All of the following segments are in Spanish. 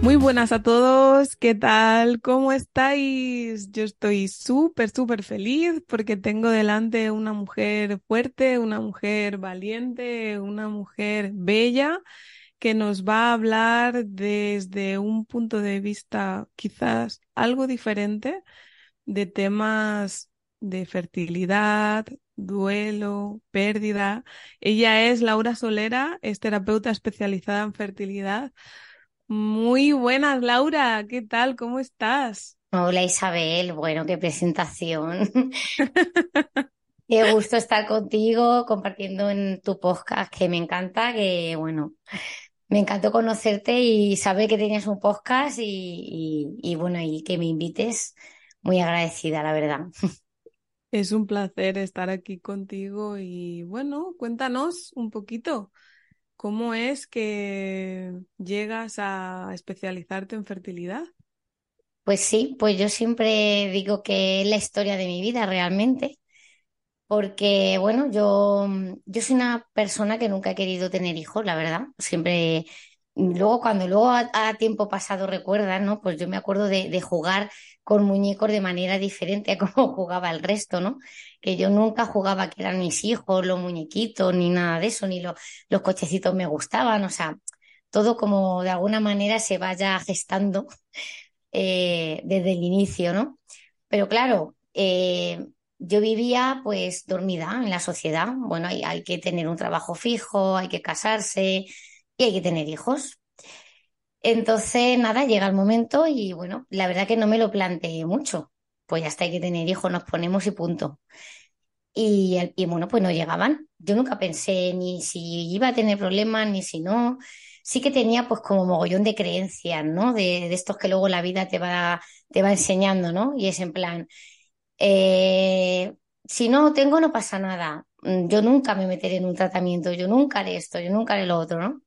Muy buenas a todos, ¿qué tal? ¿Cómo estáis? Yo estoy súper, súper feliz porque tengo delante una mujer fuerte, una mujer valiente, una mujer bella que nos va a hablar desde un punto de vista quizás algo diferente de temas de fertilidad, duelo, pérdida. Ella es Laura Solera, es terapeuta especializada en fertilidad. Muy buenas, Laura. ¿Qué tal? ¿Cómo estás? Hola Isabel, bueno, qué presentación. Qué gusto estar contigo compartiendo en tu podcast, que me encanta, que bueno, me encantó conocerte y saber que tenías un podcast y, y, bueno, y que me invites. Muy agradecida, la verdad. Es un placer estar aquí contigo y bueno, cuéntanos un poquito cómo es que llegas a especializarte en fertilidad. Pues sí, pues yo siempre digo que es la historia de mi vida realmente, porque bueno, yo, yo soy una persona que nunca ha querido tener hijos, la verdad, siempre Luego, cuando luego a, tiempo pasado recuerdas, ¿no? Pues yo me acuerdo de, jugar con muñecos de manera diferente a cómo jugaba el resto, ¿no? Que yo nunca jugaba que eran mis hijos, los muñequitos, ni nada de eso, ni los cochecitos me gustaban, o sea, todo como de alguna manera se vaya gestando eh, desde el inicio, ¿no? Pero claro, eh, yo vivía pues dormida en la sociedad. Bueno, hay que tener un trabajo fijo, hay que casarse, y hay que tener hijos. Entonces, nada, llega el momento y bueno, la verdad que no me lo planteé mucho. Pues ya está, hay que tener hijos, nos ponemos y punto. Y, y bueno, pues no llegaban. Yo nunca pensé ni si iba a tener problemas, ni si no. Sí que tenía pues como mogollón de creencias, ¿no? De, de estos que luego la vida te va, te va enseñando, ¿no? Y es en plan, eh, si no tengo, no pasa nada. Mm, yo nunca me meteré en un tratamiento, yo nunca haré esto, yo nunca haré lo otro, ¿no?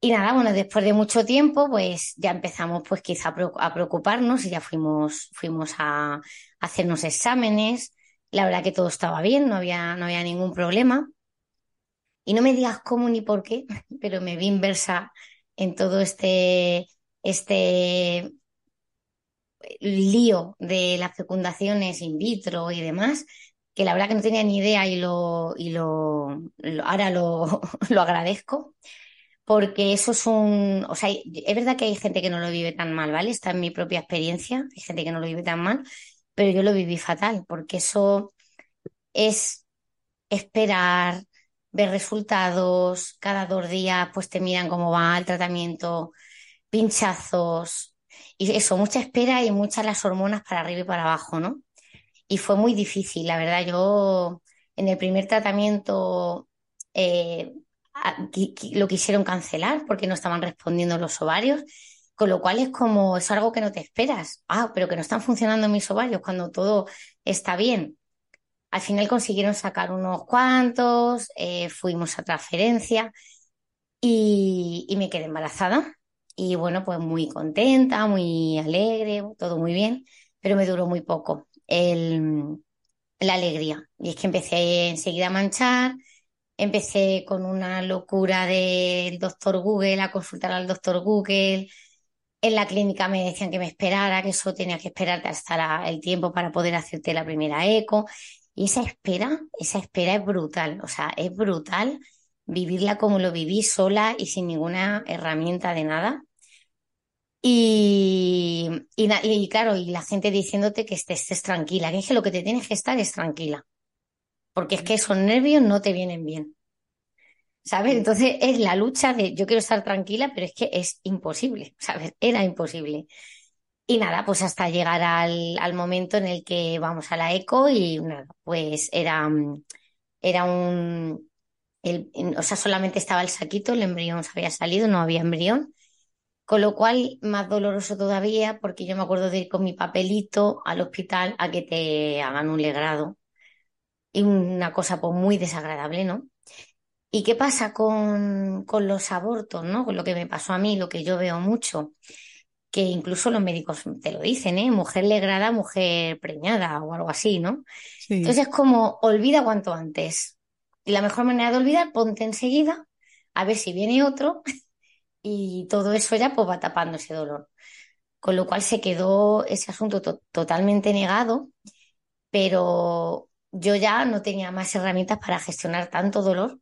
Y nada, bueno, después de mucho tiempo, pues ya empezamos pues quizá a preocuparnos y ya fuimos, fuimos a hacernos exámenes. La verdad que todo estaba bien, no había, no había ningún problema. Y no me digas cómo ni por qué, pero me vi inversa en todo este, este lío de las fecundaciones in vitro y demás, que la verdad que no tenía ni idea y lo, y lo, ahora lo, lo agradezco, porque eso es un, o sea, es verdad que hay gente que no lo vive tan mal, ¿vale? Está en mi propia experiencia, hay gente que no lo vive tan mal, pero yo lo viví fatal, porque eso es esperar, ver resultados, cada dos días pues te miran cómo va el tratamiento, pinchazos, y eso, mucha espera y muchas las hormonas para arriba y para abajo, ¿no? Y fue muy difícil, la verdad. Yo en el primer tratamiento eh, lo quisieron cancelar porque no estaban respondiendo los ovarios, con lo cual es como, es algo que no te esperas. Ah, pero que no están funcionando mis ovarios cuando todo está bien. Al final consiguieron sacar unos cuantos, eh, fuimos a transferencia y, y me quedé embarazada. Y bueno, pues muy contenta, muy alegre, todo muy bien, pero me duró muy poco la alegría. Y es que empecé enseguida a manchar, empecé con una locura del doctor Google, a consultar al doctor Google. En la clínica me decían que me esperara, que eso tenía que esperarte hasta el tiempo para poder hacerte la primera eco. Y esa espera, esa espera es brutal, o sea, es brutal vivirla como lo viví sola y sin ninguna herramienta de nada. Y, y, claro, y la gente diciéndote que estés, tranquila, que es que lo que te tienes que estar es tranquila, porque es que esos nervios no te vienen bien. ¿Sabes? Entonces es la lucha de yo quiero estar tranquila, pero es que es imposible, ¿sabes? Era imposible. Y nada, pues hasta llegar al, al momento en el que vamos a la eco y nada, pues era, era un, el, o sea, solamente estaba el saquito, el embrión se había salido, no había embrión Con lo cual, más doloroso todavía, porque yo me acuerdo de ir con mi papelito al hospital a que te hagan un legrado. Y una cosa pues muy desagradable, ¿no? ¿Y qué pasa con, con los abortos, ¿no? Con lo que me pasó a mí, lo que yo veo mucho, que incluso los médicos te lo dicen, ¿eh? Mujer legrada, mujer preñada o algo así, ¿no? Entonces es como, olvida cuanto antes. Y la mejor manera de olvidar, ponte enseguida, a ver si viene otro y todo eso ya pues va tapando ese dolor. Con lo cual se quedó ese asunto totalmente negado, pero yo ya no tenía más herramientas para gestionar tanto dolor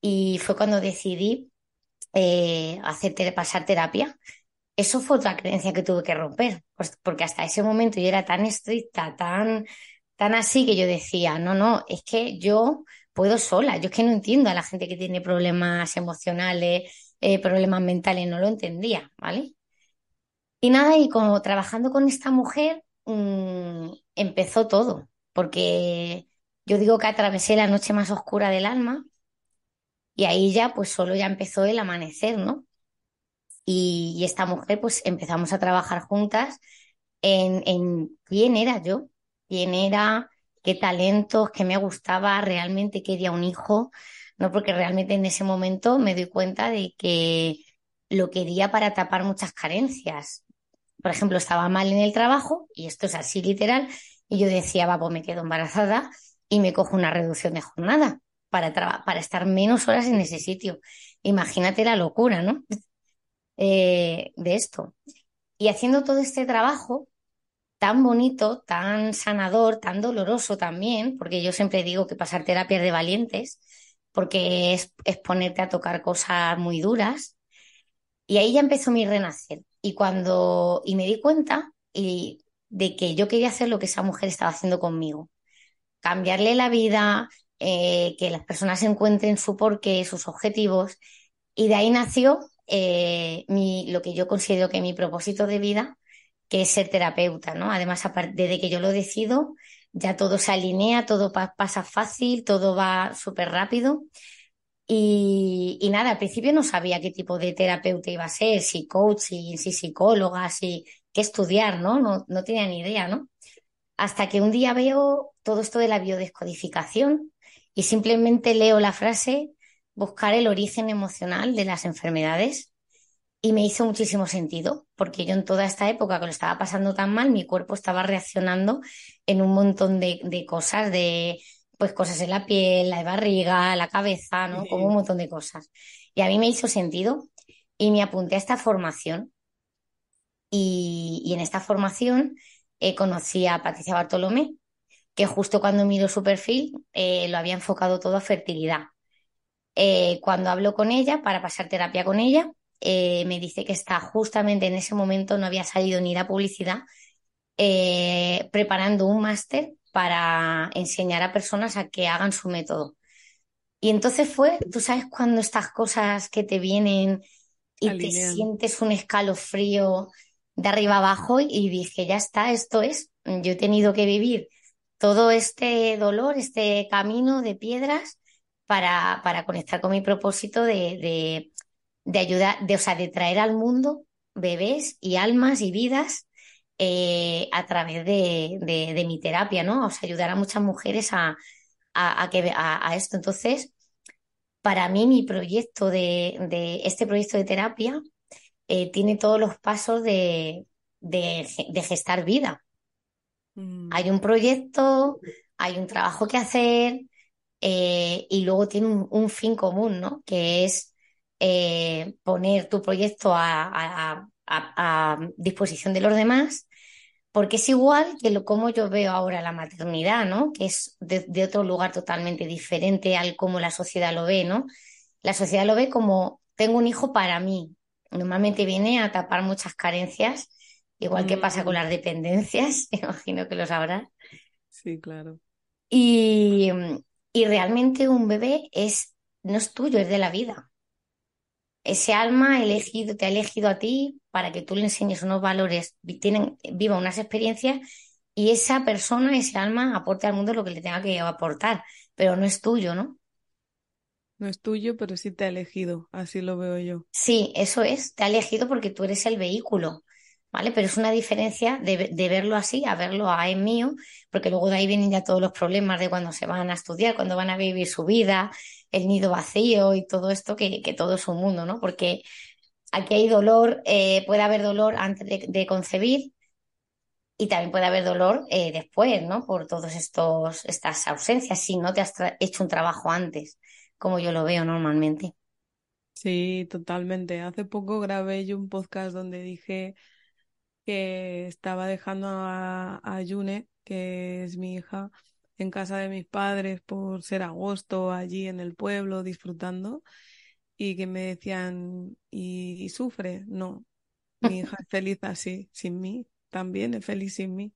y fue cuando decidí eh, hacer pasar terapia. Eso fue otra creencia que tuve que romper, pues, porque hasta ese momento yo era tan estricta, tan, tan así que yo decía, no, no, es que yo puedo sola, yo es que no entiendo a la gente que tiene problemas emocionales, eh, problemas mentales, no lo entendía, ¿vale? Y nada, y como trabajando con esta mujer, mm, empezó todo, porque yo digo que atravesé la noche más oscura del alma y ahí ya, pues solo ya empezó el amanecer, ¿no? Y, y esta mujer, pues empezamos a trabajar juntas en, en quién era yo, quién era, qué talentos, qué me gustaba, realmente quería un hijo, ¿no? Porque realmente en ese momento me doy cuenta de que lo quería para tapar muchas carencias. Por ejemplo, estaba mal en el trabajo, y esto es así literal, y yo decía, va, pues me quedo embarazada y me cojo una reducción de jornada para, para estar menos horas en ese sitio. Imagínate la locura, ¿no? Eh, de esto. Y haciendo todo este trabajo tan bonito, tan sanador, tan doloroso también, porque yo siempre digo que pasar terapia de valientes, porque es, ponerte a tocar cosas muy duras. Y ahí ya empezó mi renacer. Y cuando, y me di cuenta y, de que yo quería hacer lo que esa mujer estaba haciendo conmigo. Cambiarle la vida, eh, que las personas encuentren su porqué, sus objetivos. Y de ahí nació eh, mi, lo que yo considero que mi propósito de vida, que es ser terapeuta, ¿no? Además, desde que yo lo decido, ya todo se alinea, todo pasa fácil, todo va súper rápido. Y, nada, al principio no sabía qué tipo de terapeuta iba a ser, si coach, si, psicóloga, si qué estudiar, ¿no? ¿no? No tenía ni idea, ¿no? Hasta que un día veo todo esto de la biodescodificación y simplemente leo la frase buscar el origen emocional de las enfermedades y me hizo muchísimo sentido, porque yo en toda esta época que lo estaba pasando tan mal, mi cuerpo estaba reaccionando en un montón de, cosas, de pues cosas en la piel, la barriga, la cabeza, ¿no? Como un montón de cosas. Y a mí me hizo sentido y me apunté a esta formación. Y, en esta formación eh, conocí a Patricia Bartolomé, que justo cuando miro su perfil eh, lo había enfocado todo a fertilidad. Eh, cuando hablo con ella, para pasar terapia con ella, eh, me dice que está justamente en ese momento, no había salido ni la publicidad, eh, preparando un máster para enseñar a personas a que hagan su método. Y entonces fue, tú sabes, cuando estas cosas que te vienen y te sientes un escalofrío de arriba abajo y dije, ya está, esto es, yo he tenido que vivir todo este dolor, este camino de piedras para, para conectar con mi propósito de, de ayudar, de, o sea, de traer al mundo bebés y almas y vidas eh, a través de, de, mi terapia, ¿no? O sea, ayudar a muchas mujeres a, a, que, a, esto. Entonces, para mí, mi proyecto de, de este proyecto de terapia eh, tiene todos los pasos de, de, gestar vida. Mm. Hay un proyecto, hay un trabajo que hacer eh, y luego tiene un, un, fin común, ¿no? Que es eh, poner tu proyecto a, disposición de los demás, porque es igual que lo como yo veo ahora la maternidad, ¿no? Que es de, otro lugar totalmente diferente al como la sociedad lo ve, ¿no? La sociedad lo ve como tengo un hijo para mí. Normalmente viene a tapar muchas carencias, igual que pasa con mm. las dependencias, imagino que lo sabrás. Sí, claro. Y, y realmente un bebé es, no es tuyo, es de la vida ese alma ha elegido, te ha elegido a ti para que tú le enseñes unos valores, tienen, viva unas experiencias y esa persona, ese alma, aporte al mundo lo que le tenga que aportar, pero no es tuyo, ¿no? No es tuyo, pero sí te ha elegido, así lo veo yo. Sí, eso es, te ha elegido porque tú eres el vehículo, ¿vale? Pero es una diferencia de, de verlo así a verlo a es mío, porque luego de ahí vienen ya todos los problemas de cuando se van a estudiar, cuando van a vivir su vida, el nido vacío y todo esto, que, todo es un mundo, ¿no? Porque aquí hay dolor, eh, puede haber dolor antes de, de, concebir y también puede haber dolor eh, después, ¿no? Por todas estas ausencias, si no te has hecho un trabajo antes como yo lo veo normalmente. Sí, totalmente. Hace poco grabé yo un podcast donde dije que estaba dejando a, a Yune, que es mi hija, en casa de mis padres por ser agosto allí en el pueblo disfrutando y que me decían, ¿y, y sufre? No, mi hija es feliz así, sin mí, también es feliz sin mí.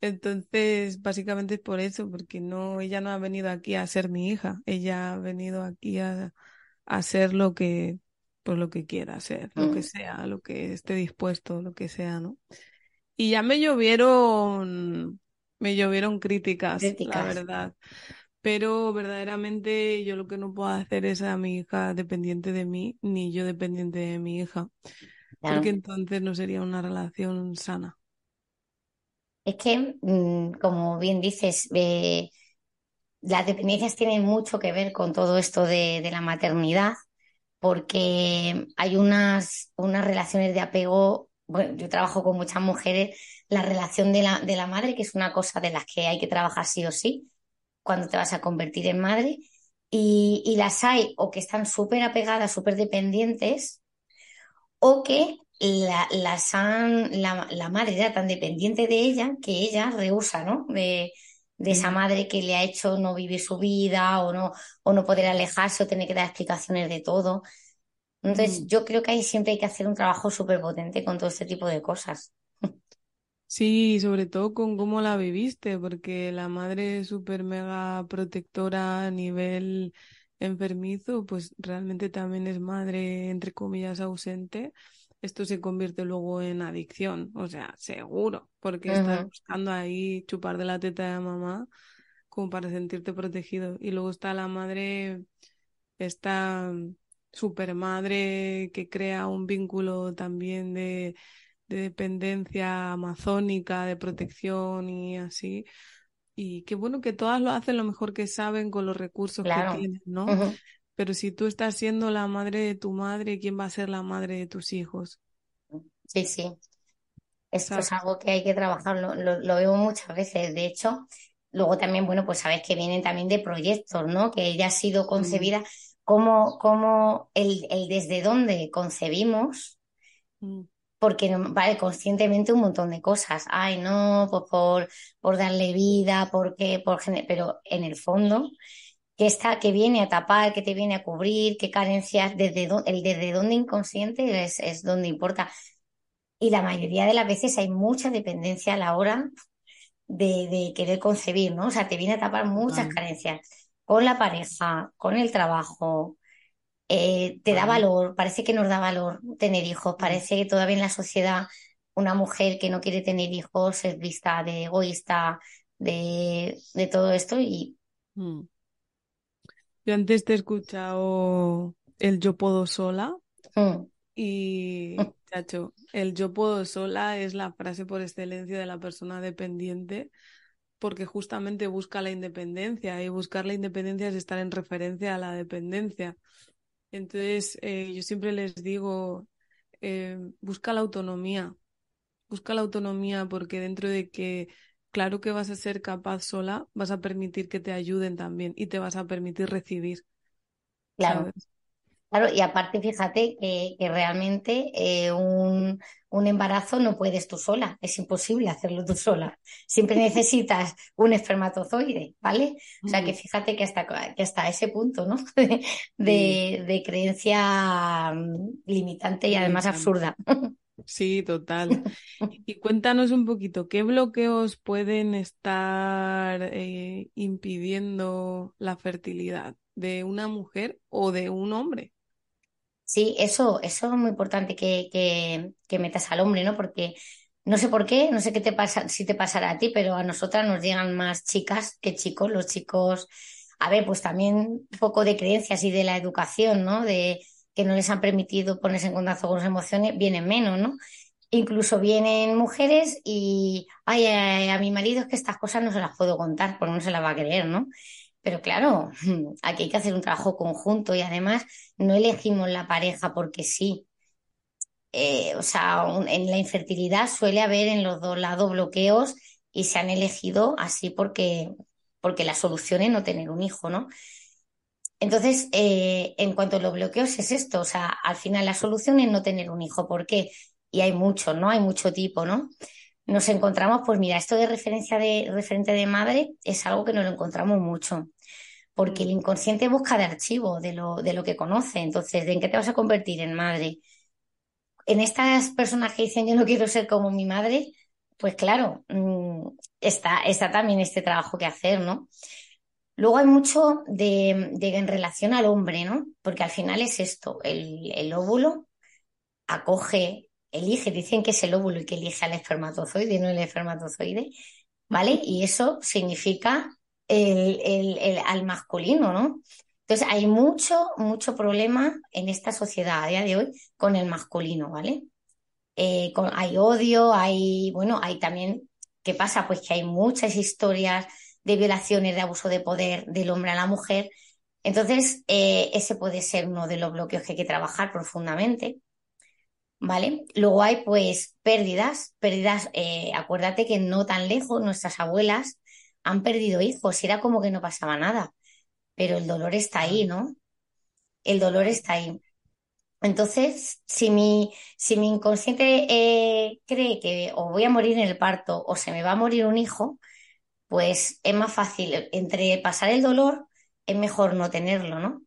Entonces, básicamente es por eso, porque no, ella no ha venido aquí a ser mi hija, ella ha venido aquí a, a ser lo que, pues lo que quiera hacer, lo que mm. sea, lo que esté dispuesto, lo que sea, ¿no? Y ya me llovieron, me llovieron críticas, la verdad. Pero verdaderamente yo lo que no puedo hacer es a mi hija dependiente de mí, ni yo dependiente de mi hija. Porque entonces no sería una relación sana. Es que, mm, como bien dices, eh, las dependencias tienen mucho que ver con todo esto de, la maternidad, porque hay unas, unas relaciones de apego. Bueno, yo trabajo con muchas mujeres, la relación de la, de la madre, que es una cosa de las que hay que trabajar sí o sí, cuando te vas a convertir en madre, y, y las hay o que están súper apegadas, súper dependientes, o que la, la, madre era tan dependiente de ella que ella rehúsa, ¿no? De, esa madre que le ha hecho no vivir su vida o no, o no poder alejarse o tener que dar explicaciones de todo. Entonces, yo creo que ahí siempre hay que hacer un trabajo súper potente con todo este tipo de cosas. Sí, sobre todo con cómo la viviste, porque la madre súper mega protectora a nivel enfermizo, pues realmente también es madre, entre comillas, ausente esto se convierte luego en adicción, o sea, seguro, porque estás buscando ahí chupar de la teta de mamá como para sentirte protegido. Y luego está la madre, esta super madre que crea un vínculo también de, dependencia amazónica, de protección y así. Y qué bueno que todas lo hacen lo mejor que saben con los recursos que tienen, ¿no? Pero si tú estás siendo la madre de tu madre, ¿quién va a ser la madre de tus hijos? Sí, sí. Esto es algo que hay que trabajar, lo, lo, veo muchas veces. De hecho, luego también, bueno, pues sabes que vienen también de proyectos, ¿no? Que ella ha sido concebida, como, como el, el, desde dónde concebimos, mm. porque vale conscientemente un montón de cosas. Ay, no, pues por, por darle vida, porque, por pero en el fondo que está, que viene a tapar, que te viene a cubrir, qué carencias, desde el desde dónde inconsciente es, es donde importa. Y la mayoría de las veces hay mucha dependencia a la hora de, querer concebir, ¿no? O sea, te viene a tapar muchas carencias con la pareja, con el trabajo, eh, te da valor, parece que nos da valor tener hijos, parece que todavía en la sociedad una mujer que no quiere tener hijos es vista de egoísta, de, de todo esto y... Mm. Yo antes te he escuchado el yo puedo sola mm. y, chacho, el yo puedo sola es la frase por excelencia de la persona dependiente porque justamente busca la independencia y buscar la independencia es estar en referencia a la dependencia. Entonces, eh, yo siempre les digo, eh, busca la autonomía, busca la autonomía porque dentro de que claro que vas a ser capaz sola, vas a permitir que te ayuden también y te vas a permitir recibir. Claro. Claro, y aparte, fíjate que, realmente eh, un, un, embarazo no puedes tú sola, es imposible hacerlo tú sola. Siempre necesitas un espermatozoide, ¿vale? O sea que fíjate que hasta, que hasta ese punto, ¿no? De, de creencia mm, limitante y además absurda. Sí, total. Y cuéntanos un poquito, ¿qué bloqueos pueden estar eh, impidiendo la fertilidad de una mujer o de un hombre? Sí, eso, eso es muy importante que, que, que metas al hombre, ¿no? Porque no sé por qué, no sé qué te pasa, si te pasará a ti, pero a nosotras nos llegan más chicas que chicos. Los chicos A ver, pues también un poco de creencias y de la educación, ¿no? De que no les han permitido ponerse en contacto con sus emociones, vienen menos, ¿no? Incluso vienen mujeres y, ay, a, a mi marido es que estas cosas no se las puedo contar, porque no se las va a creer, ¿no? Pero claro, aquí hay que hacer un trabajo conjunto y además no elegimos la pareja porque sí. Eh, o sea, en la infertilidad suele haber en los dos lados bloqueos y se han elegido así porque, porque la solución es no tener un hijo, ¿no? Entonces, eh, en cuanto a los bloqueos es esto, o sea, al final la solución es no tener un hijo. ¿Por qué? Y hay muchos, ¿no? Hay mucho tipo, ¿no? Nos encontramos, pues mira, esto de referencia de referente de madre es algo que nos lo encontramos mucho, porque el mm. inconsciente busca de archivo de lo, de lo que conoce. Entonces, ¿en qué te vas a convertir en madre? En estas personas que dicen yo no quiero ser como mi madre, pues claro, mm, está, está también este trabajo que hacer, ¿no? Luego hay mucho de, en relación al hombre, ¿no? Porque al final es esto, el, el óvulo acoge, elige, dicen que es el óvulo y que elige al espermatozoide, no el espermatozoide, ¿vale? Y eso significa el, el, al masculino, ¿no? Entonces hay mucho, mucho problema en esta sociedad a día de hoy con el masculino, ¿vale? Eh, hay odio, hay, bueno, hay también, ¿qué pasa? Pues que hay muchas historias de violaciones, de abuso de poder del hombre a la mujer. Entonces, eh, ese puede ser uno de los bloqueos que hay que trabajar profundamente. ¿Vale? Luego hay pues pérdidas, pérdidas, eh, acuérdate que no tan lejos nuestras abuelas han perdido hijos era como que no pasaba nada, pero el dolor está ahí, ¿no? El dolor está ahí. Entonces, si mi, si mi inconsciente eh, cree que o voy a morir en el parto o se me va a morir un hijo, pues es más fácil, entre pasar el dolor, es mejor no tenerlo, ¿no?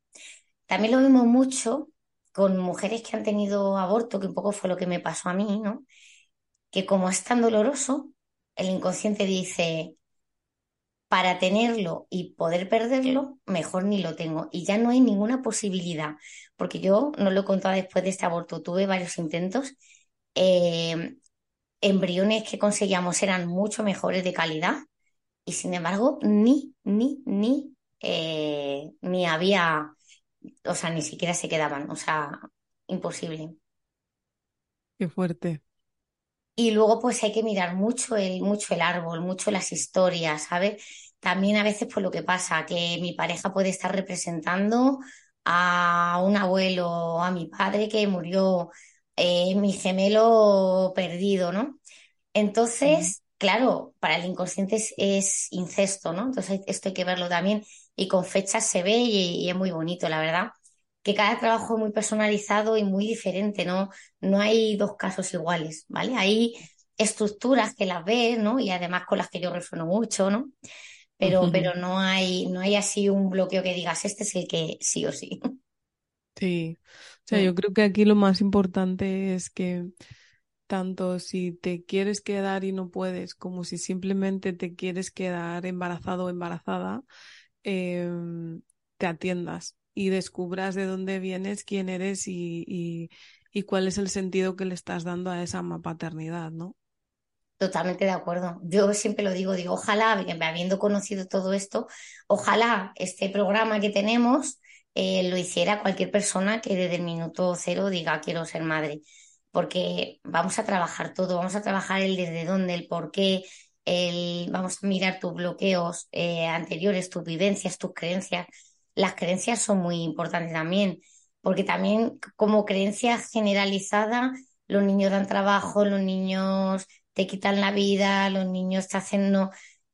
También lo vemos mucho con mujeres que han tenido aborto, que un poco fue lo que me pasó a mí, ¿no? Que como es tan doloroso, el inconsciente dice, para tenerlo y poder perderlo, mejor ni lo tengo. Y ya no hay ninguna posibilidad, porque yo no lo he contado después de este aborto, tuve varios intentos. Eh, embriones que conseguíamos eran mucho mejores de calidad y sin embargo ni, ni, ni, eh, ni había, o sea, ni siquiera se quedaban, o sea, imposible. Qué fuerte. Y luego pues hay que mirar mucho el, mucho el árbol, mucho las historias, ¿sabes? También a veces pues lo que pasa, que mi pareja puede estar representando a un abuelo a mi padre que murió, eh, mi gemelo perdido, ¿no? Entonces, claro, para el inconsciente es, incesto, ¿no? Entonces esto hay que verlo también y con fechas se ve y, es muy bonito, la verdad. Que cada trabajo es muy personalizado y muy diferente, ¿no? No hay dos casos iguales, ¿vale? Hay estructuras que las ves, ¿no? Y además con las que yo resueno mucho, ¿no? Pero, pero no hay, no hay así un bloqueo que digas, este es el que sí o sí. Sí. O sea, yo creo que aquí lo más importante es que tanto si te quieres quedar y no puedes, como si simplemente te quieres quedar embarazado o embarazada, em, te atiendas y descubras de dónde vienes, quién eres y, y, cuál es el sentido que le estás dando a esa paternidad, ¿no? Totalmente de acuerdo. Yo siempre lo digo, digo, ojalá, habiendo conocido todo esto, ojalá este programa que tenemos eh, lo hiciera cualquier persona que desde el minuto cero diga quiero ser madre porque vamos a trabajar todo, vamos a trabajar el desde dónde, el por qué, el, vamos a mirar tus bloqueos eh, anteriores, tus vivencias, tus creencias. Las creencias son muy importantes también, porque también como creencia generalizada, los niños dan trabajo, los niños te quitan la vida, los niños te hacen no.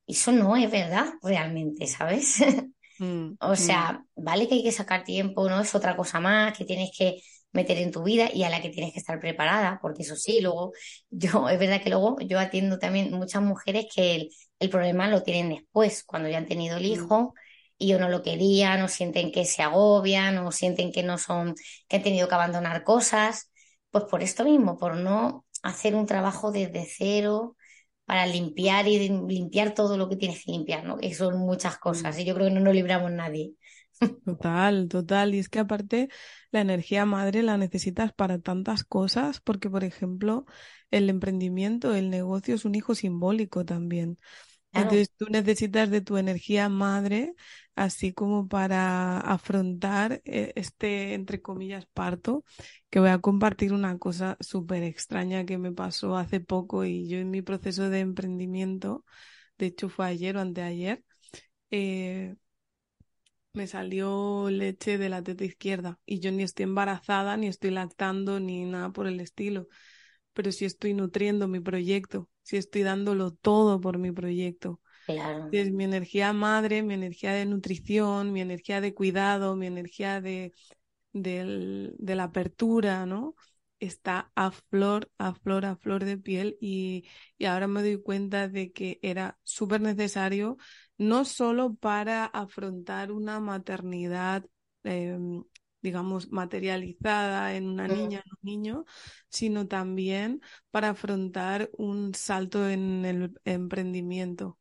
Eso no es verdad realmente, ¿sabes? Mm, o mm. sea, vale que hay que sacar tiempo, ¿no? Es otra cosa más, que tienes que meter en tu vida y a la que tienes que estar preparada, porque eso sí, luego yo, es verdad que luego yo atiendo también muchas mujeres que el, problema lo tienen después, cuando ya han tenido el mm. hijo y o no lo querían, o sienten que se agobian, o sienten que no son, que han tenido que abandonar cosas, pues por esto mismo, por no hacer un trabajo desde cero para limpiar y limpiar todo lo que tienes que limpiar, ¿no? Que son muchas cosas mm. y yo creo que no nos libramos nadie. Total, total. Y es que aparte la energía madre la necesitas para tantas cosas, porque por ejemplo el emprendimiento, el negocio es un hijo simbólico también. Entonces tú necesitas de tu energía madre, así como para afrontar eh, este, entre comillas, parto, que voy a compartir una cosa súper extraña que me pasó hace poco y yo en mi proceso de emprendimiento, de hecho fue ayer o anteayer, eh, me salió leche de la teta izquierda y yo ni estoy embarazada, ni estoy lactando, ni nada por el estilo, pero sí estoy nutriendo mi proyecto, sí estoy dándolo todo por mi proyecto. Claro. Es mi energía madre, mi energía de nutrición, mi energía de cuidado, mi energía de, de la apertura, ¿no? Está a flor, a flor, a flor de piel y, y ahora me doy cuenta de que era súper necesario no solo para afrontar una maternidad, em, digamos, materializada en una niña, en un niño, sino también para afrontar un salto en el emprendimiento.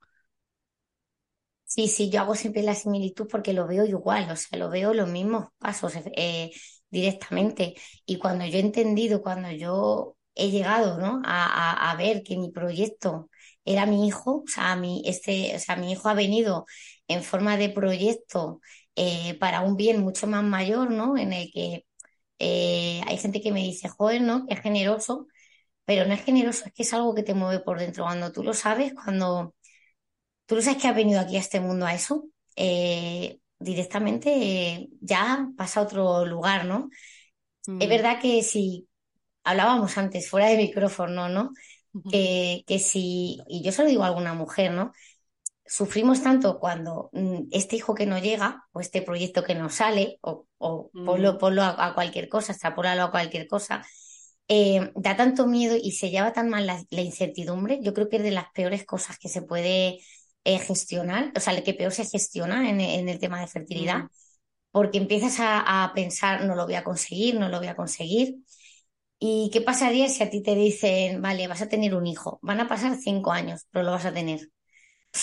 Sí, sí, yo hago siempre la similitud porque lo veo igual, o sea, lo veo los mismos pasos eh, directamente. Y cuando yo he entendido, cuando yo he llegado ¿no? a, a ver que mi proyecto era mi hijo, o sea, mi, este, o sea, mi hijo ha venido en forma de proyecto eh, para un bien mucho más mayor, ¿no? En el que eh, hay gente que me dice, joder, ¿no? Que es generoso, pero no es generoso, es que es algo que te mueve por dentro. Cuando tú lo sabes, cuando tú lo sabes que has venido aquí a este mundo a eso, eh, directamente ya pasa a otro lugar, ¿no? Es mm. verdad que si hablábamos antes, fuera de micrófono, ¿no? Que, que si, y yo se lo digo a alguna mujer, ¿no? Sufrimos tanto cuando mm, este hijo que no llega, o este proyecto que no sale, o, o ponlo, a, cualquier cosa, extrapolalo a cualquier cosa, eh, da tanto miedo y se lleva tan mal la, incertidumbre, yo creo que es de las peores cosas que se puede eh, gestionar, o sea, el que peor se gestiona en, el tema de fertilidad, porque empiezas a, pensar, no lo voy a conseguir, no lo voy a conseguir. ¿Y qué pasaría si a ti te dicen, vale, vas a tener un hijo? Van a pasar cinco años, pero lo vas a tener.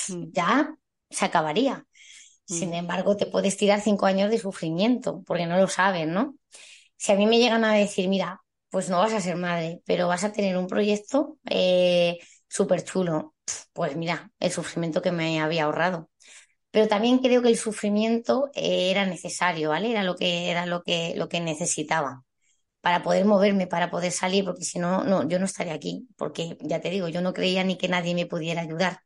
Mm. Ya se acabaría. Sin mm. embargo, te puedes tirar cinco años de sufrimiento, porque no lo sabes, ¿no? Si a mí me llegan a decir, mira, pues no vas a ser madre, pero vas a tener un proyecto eh, súper chulo, pues mira, el sufrimiento que me había ahorrado. Pero también creo que el sufrimiento era necesario, ¿vale? Era lo que, era lo que, lo que necesitaba para poder moverme, para poder salir, porque si no, no, yo no estaría aquí, porque ya te digo, yo no creía ni que nadie me pudiera ayudar.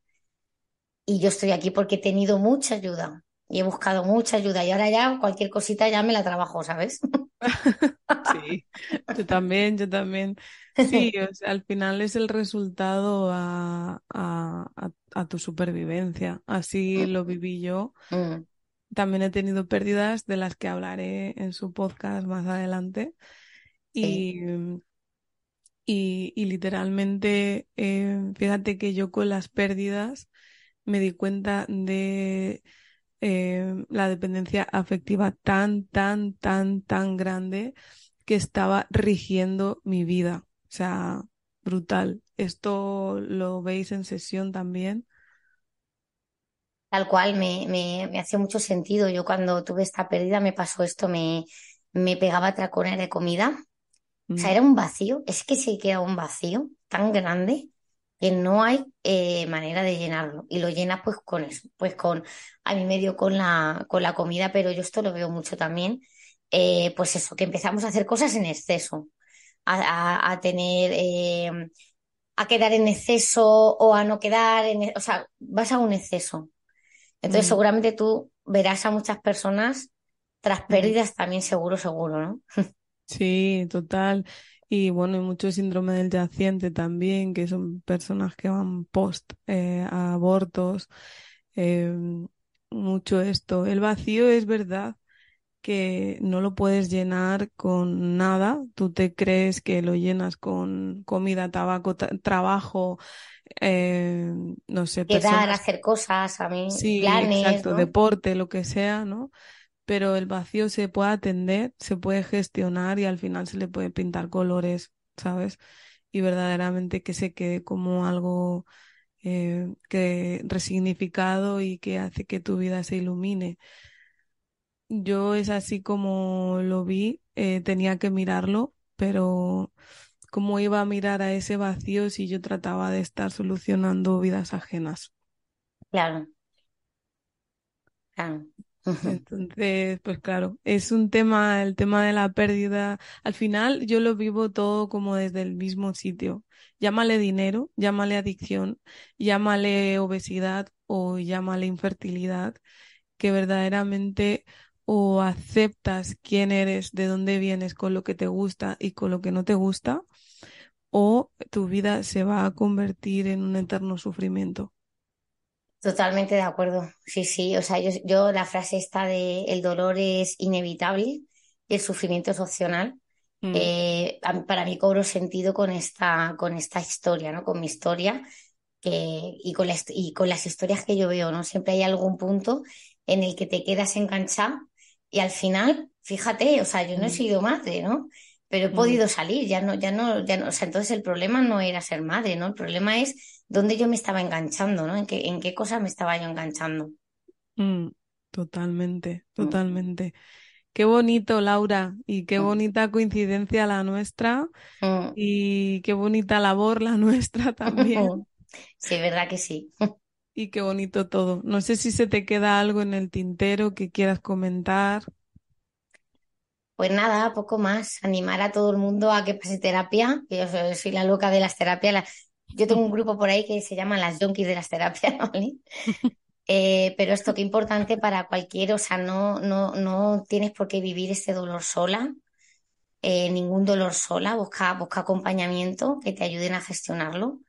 Y yo estoy aquí porque he tenido mucha ayuda y he buscado mucha ayuda y ahora ya cualquier cosita ya me la trabajo, ¿sabes? Sí, yo también, yo también. Sí, al final es el resultado a, a, tu supervivencia. Así mm. lo viví yo. Mm. También he tenido pérdidas de las que hablaré en su podcast más adelante. Y, y, literalmente, eh, fíjate que yo con las pérdidas me di cuenta de eh, la dependencia afectiva tan, tan, tan, tan grande que estaba rigiendo mi vida. O sea, brutal. ¿Esto lo veis en sesión también? Tal cual, me, me, me hace mucho sentido. Yo cuando tuve esta pérdida me pasó esto, me, me pegaba tracones de comida o sea, era un vacío, es que se queda un vacío tan grande que no hay eh, manera de llenarlo. Y lo llena pues con eso, pues con, a mí medio con la, con la comida, pero yo esto lo veo mucho también, eh, pues eso, que empezamos a hacer cosas en exceso, a, tener, eh, a quedar en exceso o a no quedar en, e, o sea, vas a un exceso. Entonces seguramente tú verás a muchas personas tras pérdidas también seguro, seguro, ¿no? Sí, total. Y bueno, hay mucho síndrome del yaciente también, que son personas que van post eh, a abortos. Em, mucho esto. El vacío es verdad que no lo puedes llenar con nada. Tú te crees que lo llenas con comida, tabaco, trabajo, eh, no sé, Quedar, hacer cosas, a mí, sí, exacto, deporte, lo que sea, ¿no? Pero el vacío se puede atender, se puede gestionar y al final se le puede pintar colores, ¿sabes? Y verdaderamente que se quede como algo eh, que resignificado y que hace que tu vida se ilumine. Yo es así como lo vi, eh, tenía que mirarlo, pero ¿cómo iba a mirar a ese vacío si yo trataba de estar solucionando vidas ajenas? Claro. Claro. Entonces, pues claro, es un tema, el tema de la pérdida. Al final yo lo vivo todo como desde el mismo sitio. Llámale dinero, llámale adicción, llámale obesidad o llámale infertilidad, que verdaderamente o aceptas quién eres, de dónde vienes, con lo que te gusta y con lo que no te gusta, o tu vida se va a convertir en un eterno sufrimiento. Totalmente de acuerdo. Sí, sí. O sea, yo, yo la frase esta de el dolor es inevitable y el sufrimiento es opcional. Mm, eh, para mí cobro sentido con esta, con esta historia, ¿no? Con mi historia que, y, con la y con las historias que yo veo, ¿no? Siempre hay algún punto en el que te quedas enganchado y al final, fíjate, o sea, yo no he mm, sido madre, ¿no? Pero he mm, podido salir, ya no, ya no, ya no, o sea, entonces el problema no era ser madre, ¿no? El problema es dónde yo me estaba enganchando, ¿no? En qué, en qué cosas me estaba yo enganchando. mm. Totalmente, Mm, totalmente. Qué bonito, Laura, y qué mm, bonita coincidencia la nuestra, y qué bonita labor la nuestra también, Sí, es verdad que sí. y qué bonito todo. No sé si se te queda algo en el tintero que quieras comentar. Pues nada, poco más. Animar a todo el mundo a que pase terapia. Yo soy la loca de las terapias. Yo tengo un grupo por ahí que se llama las junkies de las terapias, ¿vale? Eh, pero esto qué importante para cualquiera, o sea, no, no, no tienes por qué vivir este dolor sola, eh, ningún dolor sola, busca, busca acompañamiento que te ayuden a gestionarlo.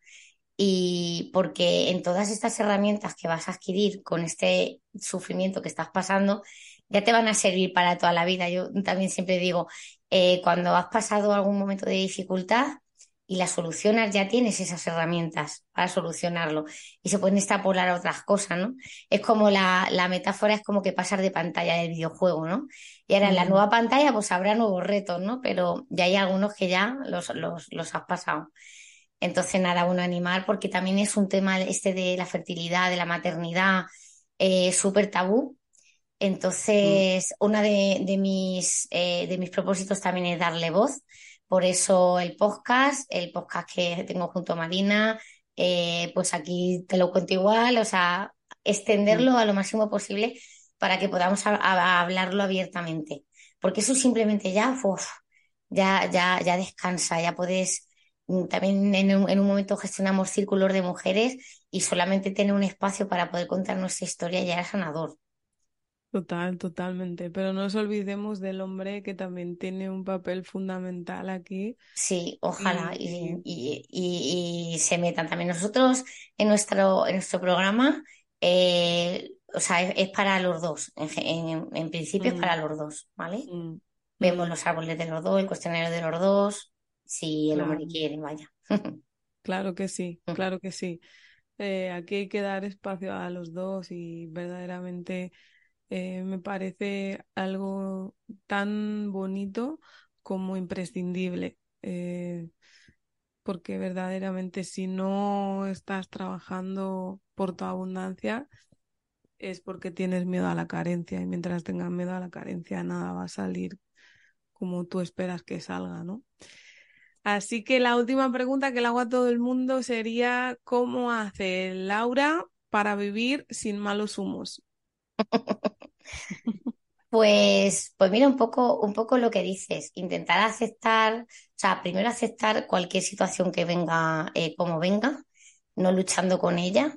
Y porque en todas estas herramientas que vas a adquirir con este sufrimiento que estás pasando, ya te van a servir para toda la vida. Yo también siempre digo, eh, cuando has pasado algún momento de dificultad y la solucionas, ya tienes esas herramientas para solucionarlo y se pueden extrapolar a otras cosas, ¿no? Es como la, la metáfora es como que pasar de pantalla del videojuego, ¿no? Y ahora en la Mm, nueva pantalla pues habrá nuevos retos, ¿no? Pero ya hay algunos que ya los, los, los has pasado. Entonces, nada, bueno, animar, porque también es un tema este de la fertilidad, de la maternidad, eh, súper tabú. mm, Entonces, uno de, de mis, eh, de mis propósitos también es darle voz. Por eso el podcast, el podcast que tengo junto a Marina, eh, pues aquí te lo cuento igual, o sea, extenderlo a lo máximo posible para que podamos hablarlo abiertamente. Porque eso simplemente ya, uf, ya, ya, ya descansa, ya puedes Mm, También en un, en un momento gestionamos círculos de mujeres y solamente tener un espacio para poder contar nuestra historia ya era sanador. Total, totalmente. Pero no nos olvidemos del hombre que también tiene un papel fundamental aquí. Sí, ojalá y, Y y- se metan también nosotros en nuestro, en nuestro programa. eh, o sea, es, es para los dos. En, ge- en- en principio es mm, para los dos, ¿vale? mm, Vemos mm, los árboles de los dos, el cuestionario de los dos, si el hombre quiere, vaya. claro que sí, claro que sí. Eh, aquí hay que dar espacio a los dos y verdaderamente eh, me parece algo tan bonito como imprescindible. Eh, porque verdaderamente si no estás trabajando por tu abundancia es porque tienes miedo a la carencia y mientras tengas miedo a la carencia nada va a salir como tú esperas que salga, ¿no? Así que la última pregunta que le hago a todo el mundo sería ¿cómo hace Laura para vivir sin malos humos? Pues, pues mira, un poco, un poco lo que dices, intentar aceptar, o sea, primero aceptar cualquier situación que venga eh, como venga, no luchando con ella.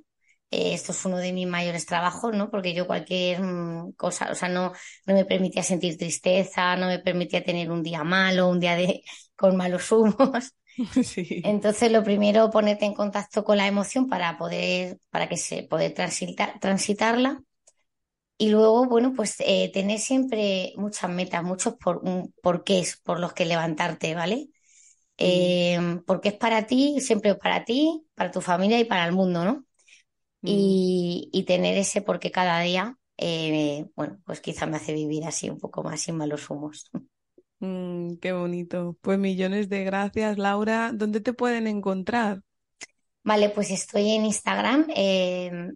Eh, esto es uno de mis mayores trabajos, ¿no? Porque yo cualquier mm, cosa, o sea, no, no me permitía sentir tristeza, no me permitía tener un día malo, un día de, con malos humos. Sí. Entonces, lo primero, ponerte en contacto con la emoción para poder, para que se, poder transitar, transitarla. Y luego, bueno, pues eh, tener siempre muchas metas, muchos por, un porqués por los que levantarte, ¿vale? Mm, Eh, porque es para ti, siempre para ti, para tu familia y para el mundo, ¿no? mm, Y, y tener ese porqué cada día, eh, bueno, pues quizá me hace vivir así un poco más sin malos humos. mm, qué bonito. Pues millones de gracias, Laura. ¿Dónde te pueden encontrar? Vale, pues estoy en Instagram, eh,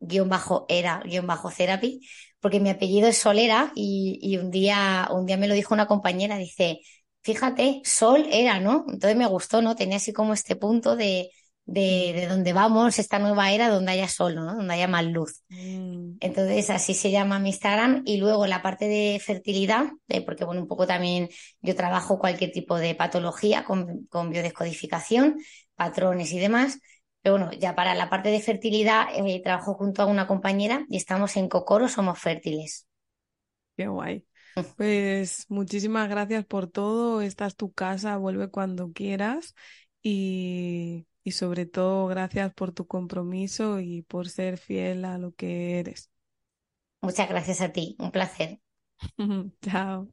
sol-era-therapy, porque mi apellido es Solera y, y un día, un día me lo dijo una compañera, dice, fíjate, Sol era, ¿no? Entonces me gustó, ¿no? Tenía así como este punto de, de, de donde vamos, esta nueva era donde haya sol, ¿no? Donde haya más luz. Mm. Entonces, así se llama mi Instagram. Y luego la parte de fertilidad, eh, porque bueno, un poco también yo trabajo cualquier tipo de patología con, con biodescodificación, patrones y demás. Pero bueno, ya para la parte de fertilidad, eh, trabajo junto a una compañera y estamos en Cocoro, somos fértiles. Qué guay. Pues muchísimas gracias por todo. Esta es tu casa, vuelve cuando quieras y, y sobre todo gracias por tu compromiso y por ser fiel a lo que eres. Muchas gracias a ti, un placer. Chao.